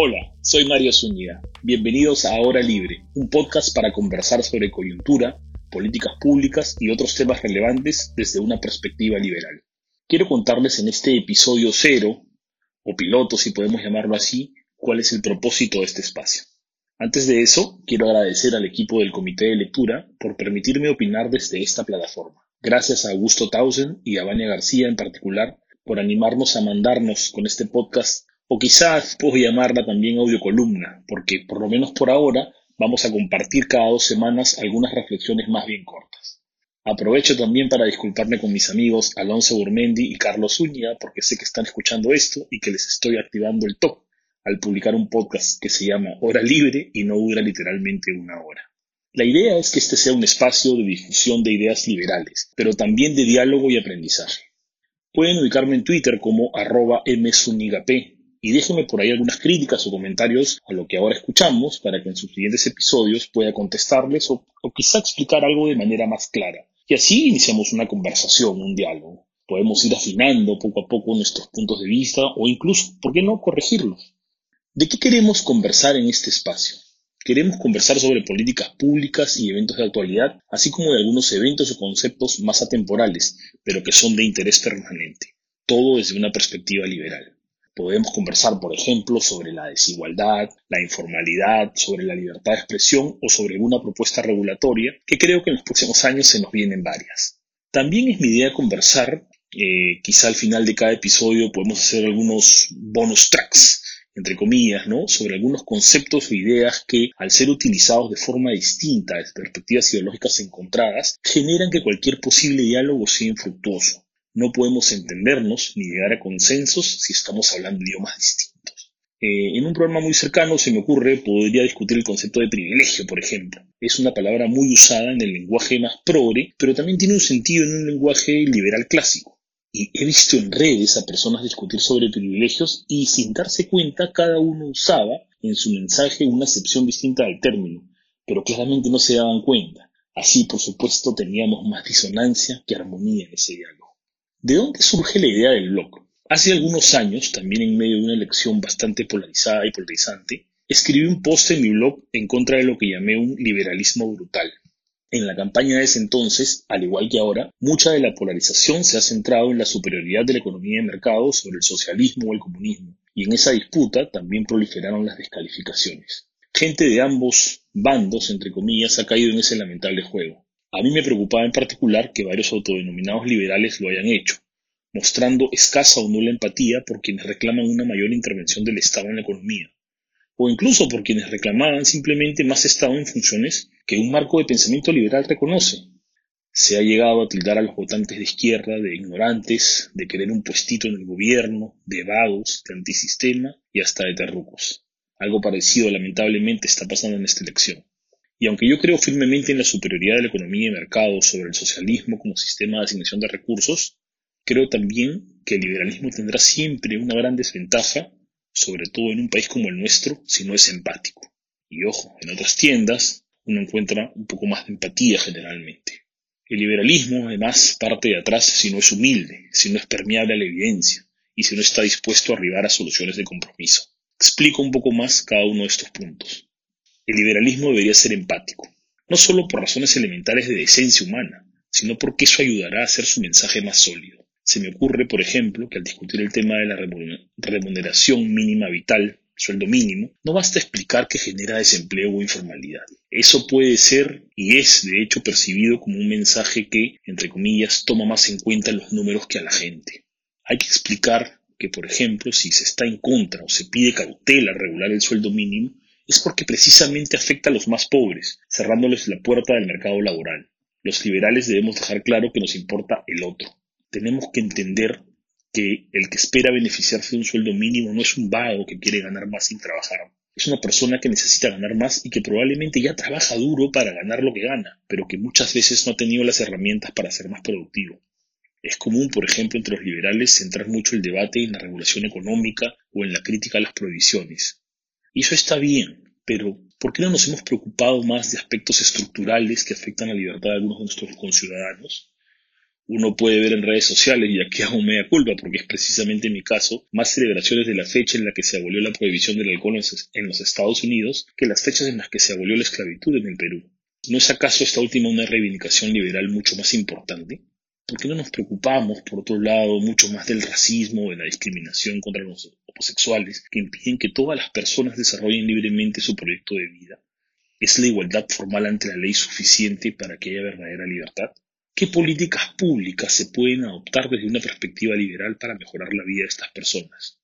Hola, soy Mario Zúñiga. Bienvenidos a Hora Libre, un podcast para conversar sobre coyuntura, políticas públicas y otros temas relevantes desde una perspectiva liberal. Quiero contarles en este episodio cero, o piloto si podemos llamarlo así, cuál es el propósito de este espacio. Antes de eso, quiero agradecer al equipo del Comité de Lectura por permitirme opinar desde esta plataforma. Gracias a Augusto Tausen y a Vania García en particular por animarnos a mandarnos con este podcast o quizás puedo llamarla también audiocolumna, porque por lo menos por ahora vamos a compartir cada dos semanas algunas reflexiones más bien cortas. Aprovecho también para disculparme con mis amigos Alonso Burmendi y Carlos Zúñiga, porque sé que están escuchando esto y que les estoy activando el top al publicar un podcast que se llama Hora Libre y no dura literalmente una hora. La idea es que este sea un espacio de difusión de ideas liberales, pero también de diálogo y aprendizaje. Pueden ubicarme en Twitter como arroba mzunigap y déjenme por ahí algunas críticas o comentarios a lo que ahora escuchamos para que en sus siguientes episodios pueda contestarles o, o quizá explicar algo de manera más clara. Y así iniciamos una conversación, un diálogo. Podemos ir afinando poco a poco nuestros puntos de vista o incluso, ¿por qué no?, corregirlos. ¿De qué queremos conversar en este espacio? Queremos conversar sobre políticas públicas y eventos de actualidad, así como de algunos eventos o conceptos más atemporales, pero que son de interés permanente, todo desde una perspectiva liberal. Podemos conversar, por ejemplo, sobre la desigualdad, la informalidad, sobre la libertad de expresión o sobre una propuesta regulatoria, que creo que en los próximos años se nos vienen varias. También es mi idea conversar, eh, quizá al final de cada episodio podemos hacer algunos bonus tracks, entre comillas, ¿no? sobre algunos conceptos o ideas que, al ser utilizados de forma distinta, desde perspectivas ideológicas encontradas, generan que cualquier posible diálogo sea infructuoso. No podemos entendernos ni llegar a consensos si estamos hablando idiomas distintos. Eh, en un programa muy cercano se me ocurre, podría discutir el concepto de privilegio, por ejemplo. Es una palabra muy usada en el lenguaje más progre, pero también tiene un sentido en un lenguaje liberal clásico. Y he visto en redes a personas discutir sobre privilegios y sin darse cuenta cada uno usaba en su mensaje una acepción distinta del término, pero claramente no se daban cuenta. Así, por supuesto, teníamos más disonancia que armonía en ese diálogo. ¿De dónde surge la idea del blog? Hace algunos años, también en medio de una elección bastante polarizada y polarizante, escribí un post en mi blog en contra de lo que llamé un liberalismo brutal. En la campaña de ese entonces, al igual que ahora, mucha de la polarización se ha centrado en la superioridad de la economía de mercado sobre el socialismo o el comunismo, y en esa disputa también proliferaron las descalificaciones. Gente de ambos bandos, entre comillas, ha caído en ese lamentable juego. A mí me preocupaba en particular que varios autodenominados liberales lo hayan hecho, mostrando escasa o nula empatía por quienes reclaman una mayor intervención del Estado en la economía, o incluso por quienes reclamaban simplemente más Estado en funciones que un marco de pensamiento liberal reconoce. Se ha llegado a tildar a los votantes de izquierda de ignorantes, de querer un puestito en el gobierno, de vagos, de antisistema y hasta de terrucos. Algo parecido lamentablemente está pasando en esta elección. Y aunque yo creo firmemente en la superioridad de la economía y mercado sobre el socialismo como sistema de asignación de recursos, creo también que el liberalismo tendrá siempre una gran desventaja, sobre todo en un país como el nuestro, si no es empático. Y ojo, en otras tiendas uno encuentra un poco más de empatía generalmente. El liberalismo, además, parte de atrás si no es humilde, si no es permeable a la evidencia y si no está dispuesto a arribar a soluciones de compromiso. Explico un poco más cada uno de estos puntos. El liberalismo debería ser empático, no solo por razones elementales de decencia humana, sino porque eso ayudará a hacer su mensaje más sólido. Se me ocurre, por ejemplo, que al discutir el tema de la remuneración mínima vital, sueldo mínimo, no basta explicar que genera desempleo o informalidad. Eso puede ser y es de hecho percibido como un mensaje que, entre comillas, toma más en cuenta los números que a la gente. Hay que explicar que, por ejemplo, si se está en contra o se pide cautela regular el sueldo mínimo, es porque precisamente afecta a los más pobres, cerrándoles la puerta del mercado laboral. Los liberales debemos dejar claro que nos importa el otro. Tenemos que entender que el que espera beneficiarse de un sueldo mínimo no es un vago que quiere ganar más sin trabajar. Es una persona que necesita ganar más y que probablemente ya trabaja duro para ganar lo que gana, pero que muchas veces no ha tenido las herramientas para ser más productivo. Es común, por ejemplo, entre los liberales centrar mucho el debate en la regulación económica o en la crítica a las prohibiciones. Y eso está bien, pero ¿por qué no nos hemos preocupado más de aspectos estructurales que afectan la libertad de algunos de nuestros conciudadanos? Uno puede ver en redes sociales, y aquí hago media culpa porque es precisamente mi caso, más celebraciones de la fecha en la que se abolió la prohibición del alcohol en los Estados Unidos que las fechas en las que se abolió la esclavitud en el Perú. ¿No es acaso esta última una reivindicación liberal mucho más importante? ¿Por qué no nos preocupamos, por otro lado, mucho más del racismo, de la discriminación contra los homosexuales, que impiden que todas las personas desarrollen libremente su proyecto de vida? ¿Es la igualdad formal ante la ley suficiente para que haya verdadera libertad? ¿Qué políticas públicas se pueden adoptar desde una perspectiva liberal para mejorar la vida de estas personas?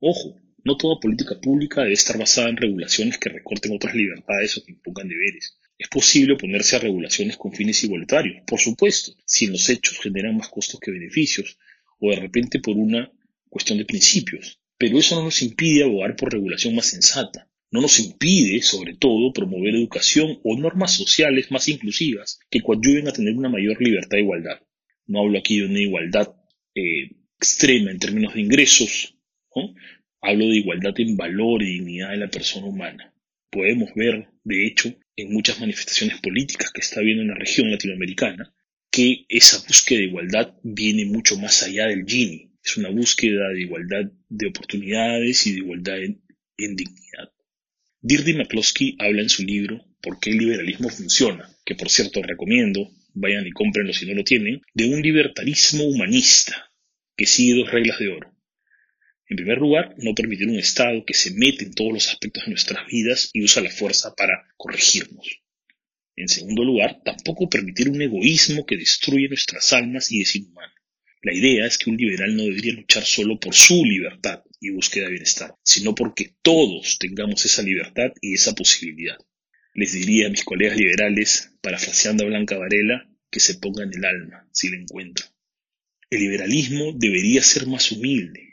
Ojo, no toda política pública debe estar basada en regulaciones que recorten otras libertades o que impongan deberes. Es posible oponerse a regulaciones con fines igualitarios, por supuesto, si los hechos generan más costos que beneficios, o de repente por una cuestión de principios. Pero eso no nos impide abogar por regulación más sensata no nos impide, sobre todo, promover educación o normas sociales más inclusivas que coadyuven a tener una mayor libertad e igualdad. No hablo aquí de una igualdad eh, extrema en términos de ingresos, hablo de igualdad en valor y dignidad de la persona humana. Podemos ver, de hecho, en muchas manifestaciones políticas que está habiendo en la región latinoamericana, que esa búsqueda de igualdad viene mucho más allá del Gini. Es una búsqueda de igualdad de oportunidades y de igualdad en dignidad. Dirdy McCloskey habla en su libro ¿Por qué el liberalismo funciona? que por cierto recomiendo, vayan y cómprenlo si no lo tienen, de un libertarismo humanista que sigue dos reglas de oro. En primer lugar, no permitir un Estado que se mete en todos los aspectos de nuestras vidas y usa la fuerza para corregirnos. En segundo lugar, tampoco permitir un egoísmo que destruye nuestras almas y es inhumano. La idea es que un liberal no debería luchar solo por su libertad, y búsqueda de bienestar, sino porque todos tengamos esa libertad y esa posibilidad. Les diría a mis colegas liberales, parafraseando a Blanca Varela, que se pongan el alma si la encuentran. El liberalismo debería ser más humilde.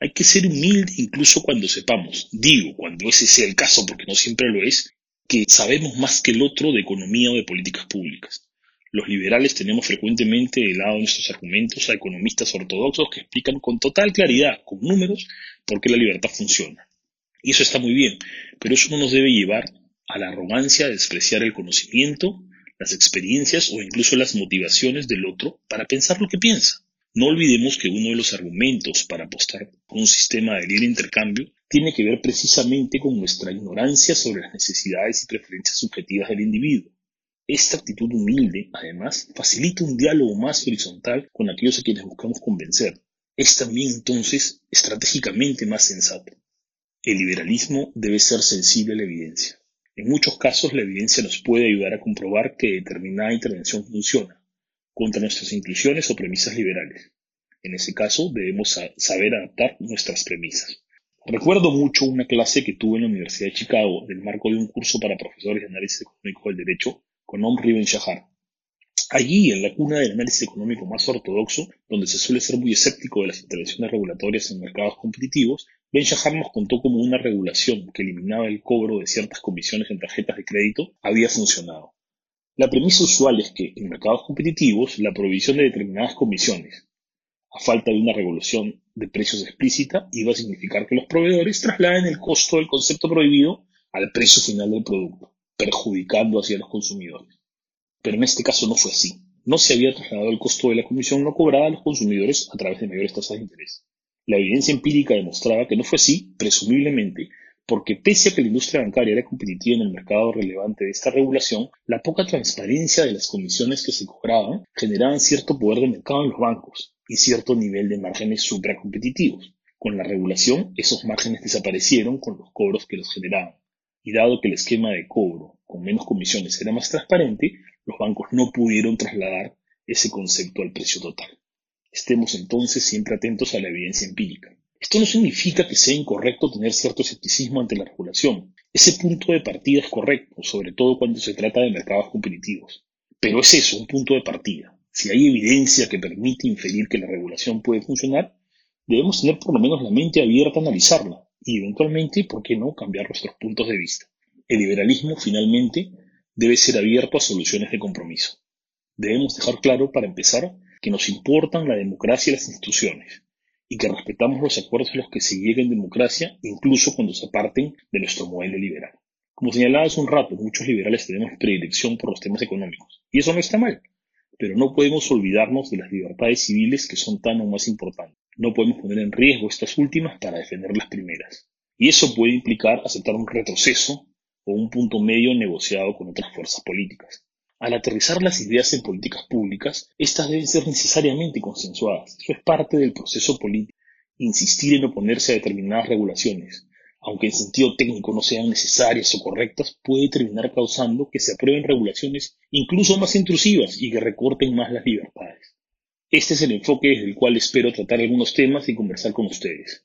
Hay que ser humilde incluso cuando sepamos, digo, cuando ese sea el caso, porque no siempre lo es, que sabemos más que el otro de economía o de políticas públicas. Los liberales tenemos frecuentemente de lado nuestros argumentos a economistas ortodoxos que explican con total claridad, con números, por qué la libertad funciona. Y eso está muy bien, pero eso no nos debe llevar a la arrogancia de despreciar el conocimiento, las experiencias o incluso las motivaciones del otro para pensar lo que piensa. No olvidemos que uno de los argumentos para apostar por un sistema de libre intercambio tiene que ver precisamente con nuestra ignorancia sobre las necesidades y preferencias subjetivas del individuo. Esta actitud humilde, además, facilita un diálogo más horizontal con aquellos a quienes buscamos convencer. Es también entonces estratégicamente más sensato. El liberalismo debe ser sensible a la evidencia. En muchos casos la evidencia nos puede ayudar a comprobar que determinada intervención funciona contra nuestras inclusiones o premisas liberales. En ese caso debemos saber adaptar nuestras premisas. Recuerdo mucho una clase que tuve en la Universidad de Chicago del marco de un curso para profesores de análisis económico del derecho con Omri Ben Shahar. Allí, en la cuna del análisis económico más ortodoxo, donde se suele ser muy escéptico de las intervenciones regulatorias en mercados competitivos, Ben Shahar nos contó cómo una regulación que eliminaba el cobro de ciertas comisiones en tarjetas de crédito había funcionado. La premisa usual es que en mercados competitivos la provisión de determinadas comisiones, a falta de una regulación de precios explícita, iba a significar que los proveedores trasladen el costo del concepto prohibido al precio final del producto perjudicando así a los consumidores. Pero en este caso no fue así. No se había trasladado el costo de la comisión no cobrada a los consumidores a través de mayores tasas de interés. La evidencia empírica demostraba que no fue así, presumiblemente, porque pese a que la industria bancaria era competitiva en el mercado relevante de esta regulación, la poca transparencia de las comisiones que se cobraban generaban cierto poder de mercado en los bancos y cierto nivel de márgenes supracompetitivos. Con la regulación, esos márgenes desaparecieron con los cobros que los generaban y dado que el esquema de cobro con menos comisiones era más transparente, los bancos no pudieron trasladar ese concepto al precio total. Estemos entonces siempre atentos a la evidencia empírica. Esto no significa que sea incorrecto tener cierto escepticismo ante la regulación. Ese punto de partida es correcto, sobre todo cuando se trata de mercados competitivos. Pero es eso, un punto de partida. Si hay evidencia que permite inferir que la regulación puede funcionar, debemos tener por lo menos la mente abierta a analizarla y eventualmente, ¿por qué no?, cambiar nuestros puntos de vista. El liberalismo, finalmente, debe ser abierto a soluciones de compromiso. Debemos dejar claro, para empezar, que nos importan la democracia y las instituciones, y que respetamos los acuerdos a los que se llega en democracia, incluso cuando se aparten de nuestro modelo liberal. Como señalaba hace un rato, muchos liberales tenemos predilección por los temas económicos, y eso no está mal. pero no podemos olvidarnos de las libertades civiles que son tan o más importantes. No podemos poner en riesgo estas últimas para defender las primeras. Y eso puede implicar aceptar un retroceso o un punto medio negociado con otras fuerzas políticas. Al aterrizar las ideas en políticas públicas, estas deben ser necesariamente consensuadas. Eso es parte del proceso político. Insistir en oponerse a determinadas regulaciones, aunque en sentido técnico no sean necesarias o correctas, puede terminar causando que se aprueben regulaciones incluso más intrusivas y que recorten más las libertades. Este es el enfoque desde el cual espero tratar algunos temas y conversar con ustedes.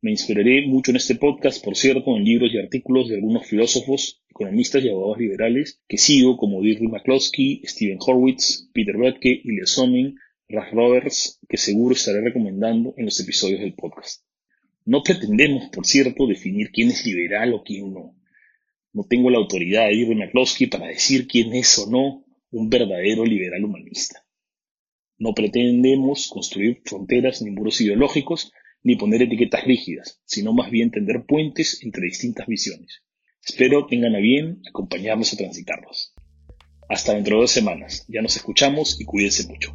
Me inspiraré mucho en este podcast, por cierto, en libros y artículos de algunos filósofos, economistas y abogados liberales que sigo, como Deirdre McCloskey, Stephen Horwitz, Peter Böttke, Ilya Somin, Ralph Roberts, que seguro estaré recomendando en los episodios del podcast. No pretendemos, por cierto, definir quién es liberal o quién no. No tengo la autoridad de Irving McCloskey para decir quién es o no un verdadero liberal humanista. No pretendemos construir fronteras ni muros ideológicos, ni poner etiquetas rígidas, sino más bien tender puentes entre distintas visiones. Espero tengan a bien acompañarnos a transitarlos. Hasta dentro de dos semanas. Ya nos escuchamos y cuídense mucho.